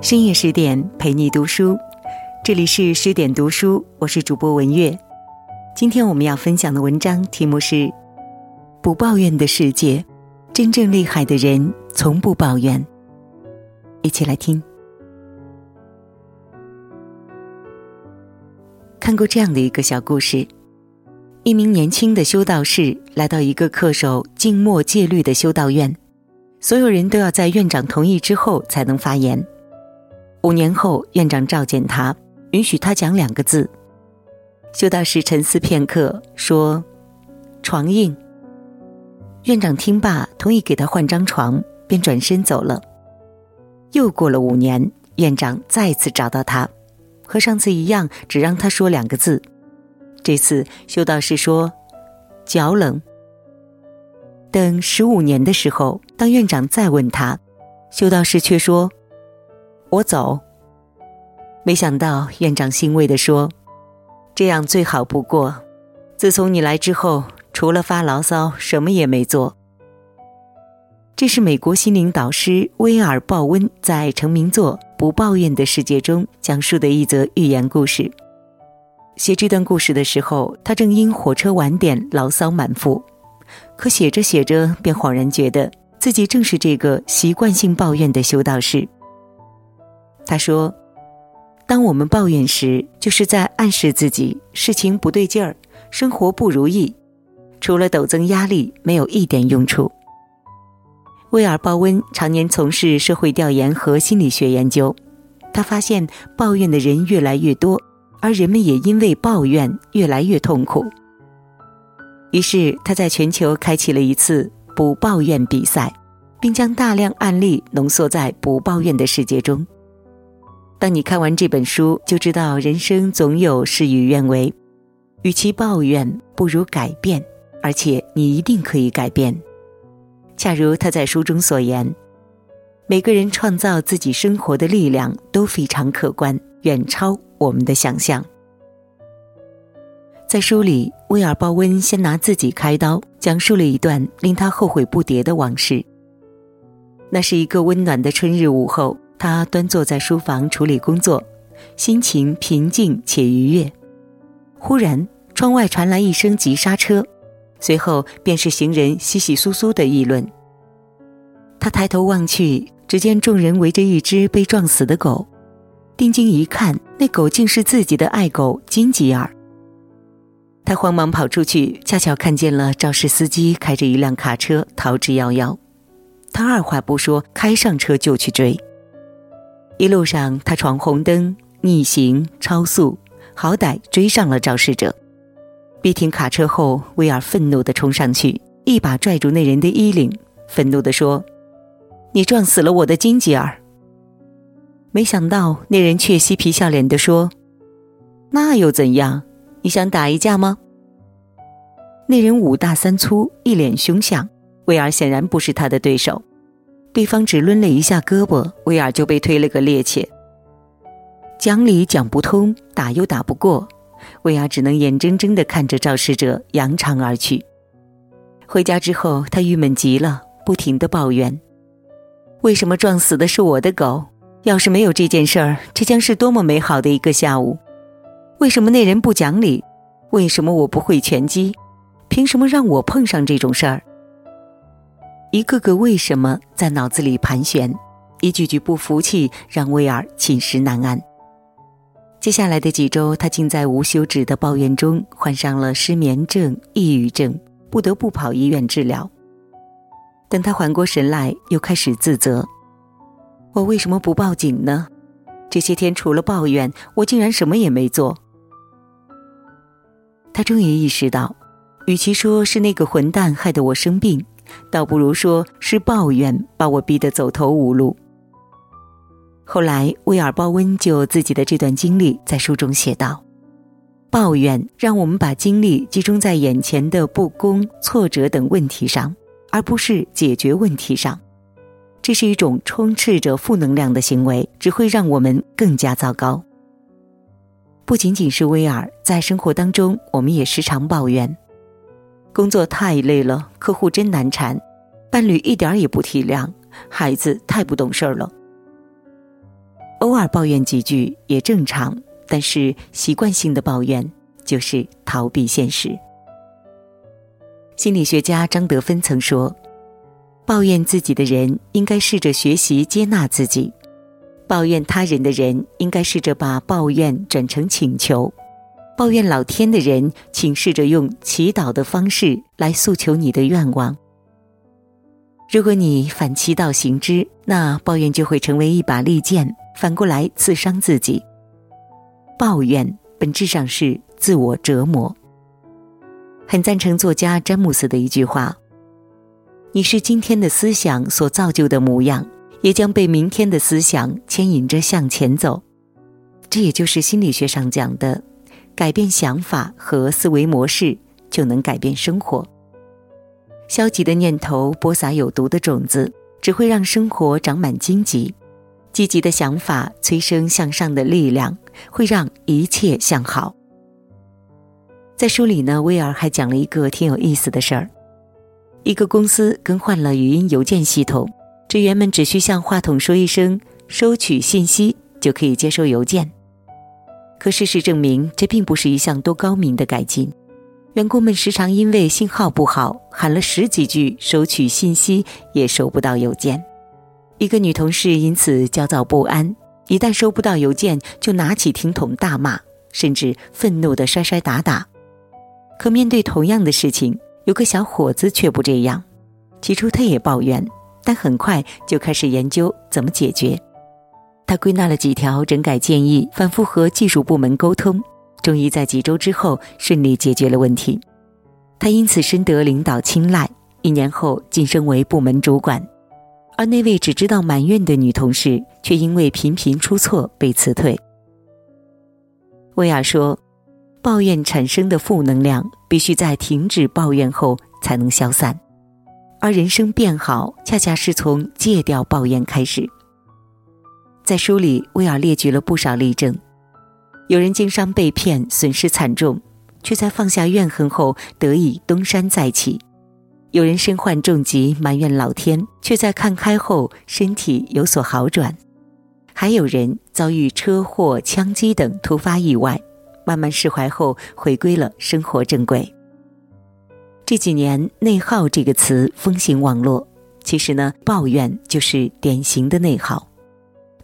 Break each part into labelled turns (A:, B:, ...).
A: 深夜十点陪你读书，这里是十点读书，我是主播文月。今天我们要分享的文章题目是《不抱怨的世界》，真正厉害的人从不抱怨。一起来听。看过这样的一个小故事：一名年轻的修道士来到一个恪守静默戒律的修道院，所有人都要在院长同意之后才能发言。五年后，院长召见他，允许他讲两个字。修道士沉思片刻，说：“床硬。”院长听罢，同意给他换张床，便转身走了。又过了五年，院长再次找到他，和上次一样，只让他说两个字。这次修道士说：“脚冷。”等十五年的时候，当院长再问他，修道士却说。我走。没想到院长欣慰地说：“这样最好不过。自从你来之后，除了发牢骚，什么也没做。”这是美国心灵导师威尔·鲍温在成名作《不抱怨的世界》中讲述的一则寓言故事。写这段故事的时候，他正因火车晚点牢骚满腹，可写着写着，便恍然觉得自己正是这个习惯性抱怨的修道士。他说：“当我们抱怨时，就是在暗示自己事情不对劲儿，生活不如意，除了陡增压力，没有一点用处。”威尔·鲍温常年从事社会调研和心理学研究，他发现抱怨的人越来越多，而人们也因为抱怨越来越痛苦。于是，他在全球开启了一次不抱怨比赛，并将大量案例浓缩在不抱怨的世界中。当你看完这本书，就知道人生总有事与愿违，与其抱怨，不如改变，而且你一定可以改变。恰如他在书中所言，每个人创造自己生活的力量都非常可观，远超我们的想象。在书里，威尔·鲍温先拿自己开刀，讲述了一段令他后悔不迭的往事。那是一个温暖的春日午后。他端坐在书房处理工作，心情平静且愉悦。忽然，窗外传来一声急刹车，随后便是行人稀稀疏疏的议论。他抬头望去，只见众人围着一只被撞死的狗，定睛一看，那狗竟是自己的爱狗金吉尔。他慌忙跑出去，恰巧看见了肇事司机开着一辆卡车逃之夭夭。他二话不说，开上车就去追。一路上，他闯红灯、逆行、超速，好歹追上了肇事者。逼停卡车后，威尔愤怒地冲上去，一把拽住那人的衣领，愤怒地说：“你撞死了我的金吉尔！”没想到那人却嬉皮笑脸地说：“那又怎样？你想打一架吗？”那人五大三粗，一脸凶相，威尔显然不是他的对手。对方只抡了一下胳膊，威尔就被推了个趔趄。讲理讲不通，打又打不过，威尔只能眼睁睁地看着肇事者扬长而去。回家之后，他郁闷极了，不停地抱怨：“为什么撞死的是我的狗？要是没有这件事儿，这将是多么美好的一个下午！为什么那人不讲理？为什么我不会拳击？凭什么让我碰上这种事儿？”一个个为什么在脑子里盘旋，一句句不服气让威尔寝食难安。接下来的几周，他竟在无休止的抱怨中患上了失眠症、抑郁症，不得不跑医院治疗。等他缓过神来，又开始自责：“我为什么不报警呢？这些天除了抱怨，我竟然什么也没做。”他终于意识到，与其说是那个混蛋害得我生病，倒不如说是抱怨把我逼得走投无路。后来，威尔·鲍温就自己的这段经历在书中写道：“抱怨让我们把精力集中在眼前的不公、挫折等问题上，而不是解决问题上。这是一种充斥着负能量的行为，只会让我们更加糟糕。不仅仅是威尔，在生活当中，我们也时常抱怨。”工作太累了，客户真难缠，伴侣一点也不体谅，孩子太不懂事儿了。偶尔抱怨几句也正常，但是习惯性的抱怨就是逃避现实。心理学家张德芬曾说：“抱怨自己的人应该试着学习接纳自己；抱怨他人的人应该试着把抱怨转成请求；抱怨老天的人，请试着用祈祷的方式来诉求你的愿望。如果你反其道行之，那抱怨就会成为一把利剑，反过来刺伤自己。抱怨本质上是自我折磨。”很赞成作家詹姆斯的一句话：“你是今天的思想所造就的模样，也将被明天的思想牵引着向前走。”这也就是心理学上讲的，改变想法和思维模式，就能改变生活。消极的念头播撒有毒的种子，只会让生活长满荆棘；积极的想法催生向上的力量，会让一切向好。在书里呢，威尔还讲了一个挺有意思的事儿：一个公司更换了语音邮件系统，职员们只需向话筒说一声“收取信息”就可以接收邮件。可事实证明，这并不是一项多高明的改进。员工们时常因为信号不好，喊了十几句“收取信息”也收不到邮件。一个女同事因此焦躁不安，一旦收不到邮件，就拿起听筒大骂，甚至愤怒地摔摔打打。可面对同样的事情，有个小伙子却不这样。起初他也抱怨，但很快就开始研究怎么解决。他归纳了几条整改建议，反复和技术部门沟通，终于在几周之后顺利解决了问题。他因此深得领导青睐，一年后晋升为部门主管。而那位只知道埋怨的女同事，却因为频频出错被辞退。威尔说。抱怨产生的负能量，必须在停止抱怨后才能消散，而人生变好，恰恰是从戒掉抱怨开始。在书里，威尔列举了不少例证：有人经商被骗，损失惨重，却在放下怨恨后得以东山再起；有人身患重疾，埋怨老天，却在看开后身体有所好转；还有人遭遇车祸、枪击等突发意外。慢慢释怀后，回归了生活正轨。这几年“内耗”这个词风行网络，其实呢，抱怨就是典型的内耗，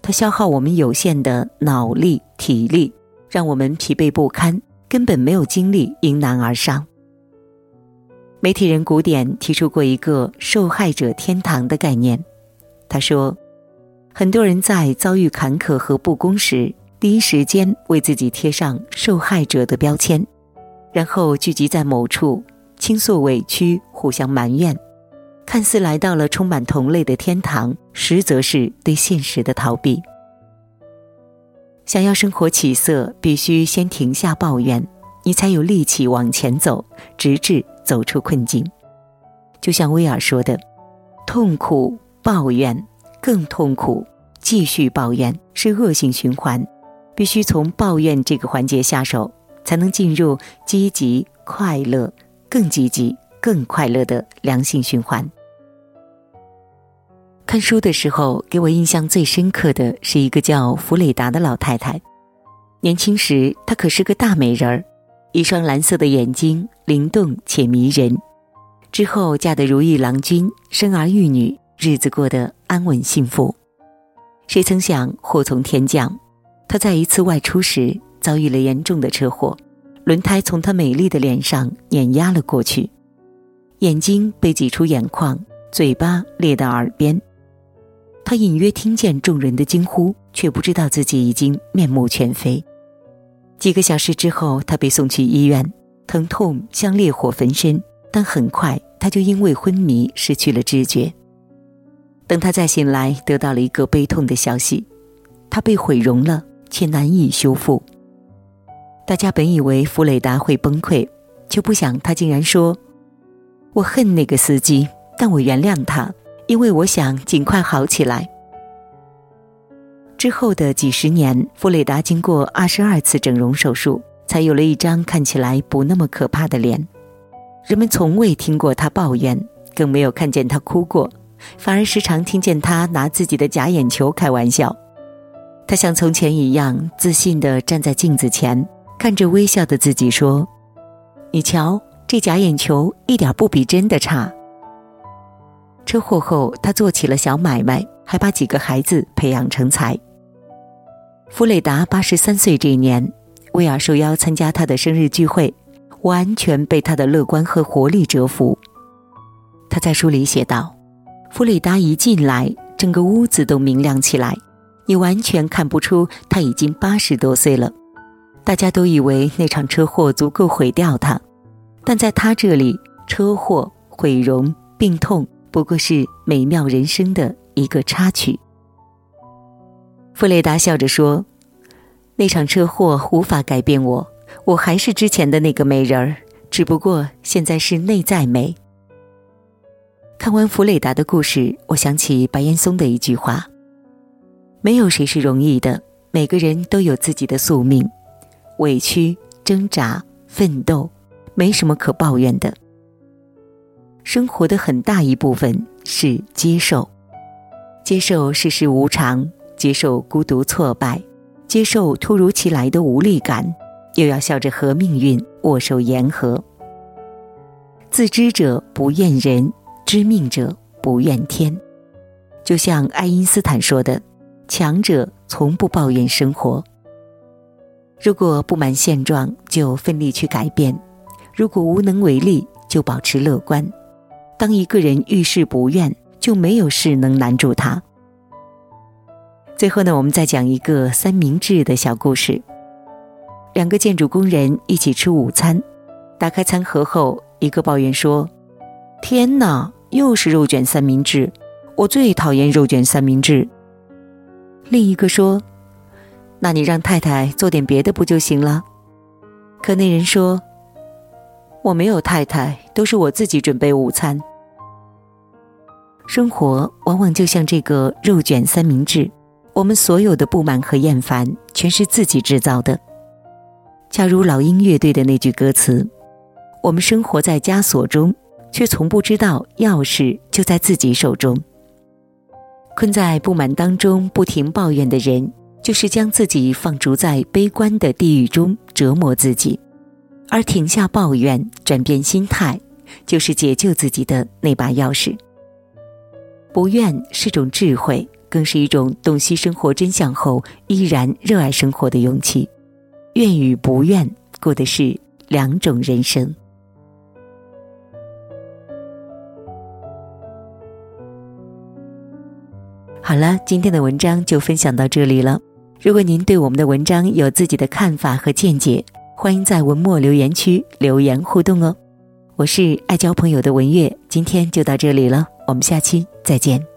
A: 它消耗我们有限的脑力、体力，让我们疲惫不堪，根本没有精力迎难而上。媒体人古典提出过一个“受害者天堂”的概念，他说，很多人在遭遇坎坷和不公时。第一时间为自己贴上受害者的标签，然后聚集在某处倾诉委屈，互相埋怨，看似来到了充满同类的天堂，实则是对现实的逃避。想要生活起色，必须先停下抱怨，你才有力气往前走，直至走出困境。就像威尔说的：“痛苦抱怨，更痛苦，继续抱怨是恶性循环。”必须从抱怨这个环节下手，才能进入积极、快乐、更积极、更快乐的良性循环。看书的时候，给我印象最深刻的是一个叫弗雷达的老太太。年轻时，她可是个大美人儿，一双蓝色的眼睛灵动且迷人。之后嫁得如意郎君，生儿育女，日子过得安稳幸福。谁曾想祸从天降？她在一次外出时遭遇了严重的车祸，轮胎从她美丽的脸上碾压了过去，眼睛被挤出眼眶，嘴巴裂到耳边。他隐约听见众人的惊呼，却不知道自己已经面目全非。几个小时之后，他被送去医院，疼痛像烈火焚身，但很快他就因为昏迷失去了知觉。等他再醒来，得到了一个悲痛的消息：他被毁容了。且难以修复。大家本以为弗雷达会崩溃，却不想他竟然说：“我恨那个司机，但我原谅他，因为我想尽快好起来。”之后的几十年，弗雷达经过二十二次整容手术，才有了一张看起来不那么可怕的脸。人们从未听过他抱怨，更没有看见他哭过，反而时常听见他拿自己的假眼球开玩笑。他像从前一样自信地站在镜子前，看着微笑的自己说：“你瞧，这假眼球一点不比真的差。”车祸后，他做起了小买卖，还把几个孩子培养成才。弗雷达八十三岁这一年，威尔受邀参加他的生日聚会，完全被他的乐观和活力折服。他在书里写道：“弗雷达一进来，整个屋子都明亮起来，你完全看不出他已经八十多岁了。大家都以为那场车祸足够毁掉他，但在他这里，车祸、毁容、病痛不过是美妙人生的一个插曲。”弗雷达笑着说：“那场车祸无法改变我，我还是之前的那个美人儿，只不过现在是内在美。”看完弗雷达的故事，我想起白岩松的一句话：“没有谁是容易的，每个人都有自己的宿命，委屈、挣扎、奋斗，没什么可抱怨的。生活的很大一部分是接受，接受世事无常。”接受孤独挫败，接受突如其来的无力感，又要笑着和命运握手言和。自知者不怨人，知命者不怨天。就像爱因斯坦说的：“强者从不抱怨生活。如果不满现状，就奋力去改变；如果无能为力，就保持乐观。当一个人遇事不怨，就没有事能难住他。”最后呢，我们再讲一个三明治的小故事。两个建筑工人一起吃午餐，打开餐盒后，一个抱怨说：“天哪，又是肉卷三明治！我最讨厌肉卷三明治。”另一个说：“那你让太太做点别的不就行了？”可那人说：“我没有太太，都是我自己准备午餐。”生活往往就像这个肉卷三明治。我们所有的不满和厌烦，全是自己制造的。恰如老鹰乐队的那句歌词：“我们生活在枷锁中，却从不知道钥匙就在自己手中。”困在不满当中不停抱怨的人，就是将自己放逐在悲观的地狱中折磨自己；而停下抱怨，转变心态，就是解救自己的那把钥匙。不怨是种智慧。更是一种洞悉生活真相后依然热爱生活的勇气。愿与不愿，过的是两种人生。好了，今天的文章就分享到这里了。如果您对我们的文章有自己的看法和见解，欢迎在文末留言区留言互动哦。我是爱交朋友的文月，今天就到这里了，我们下期再见。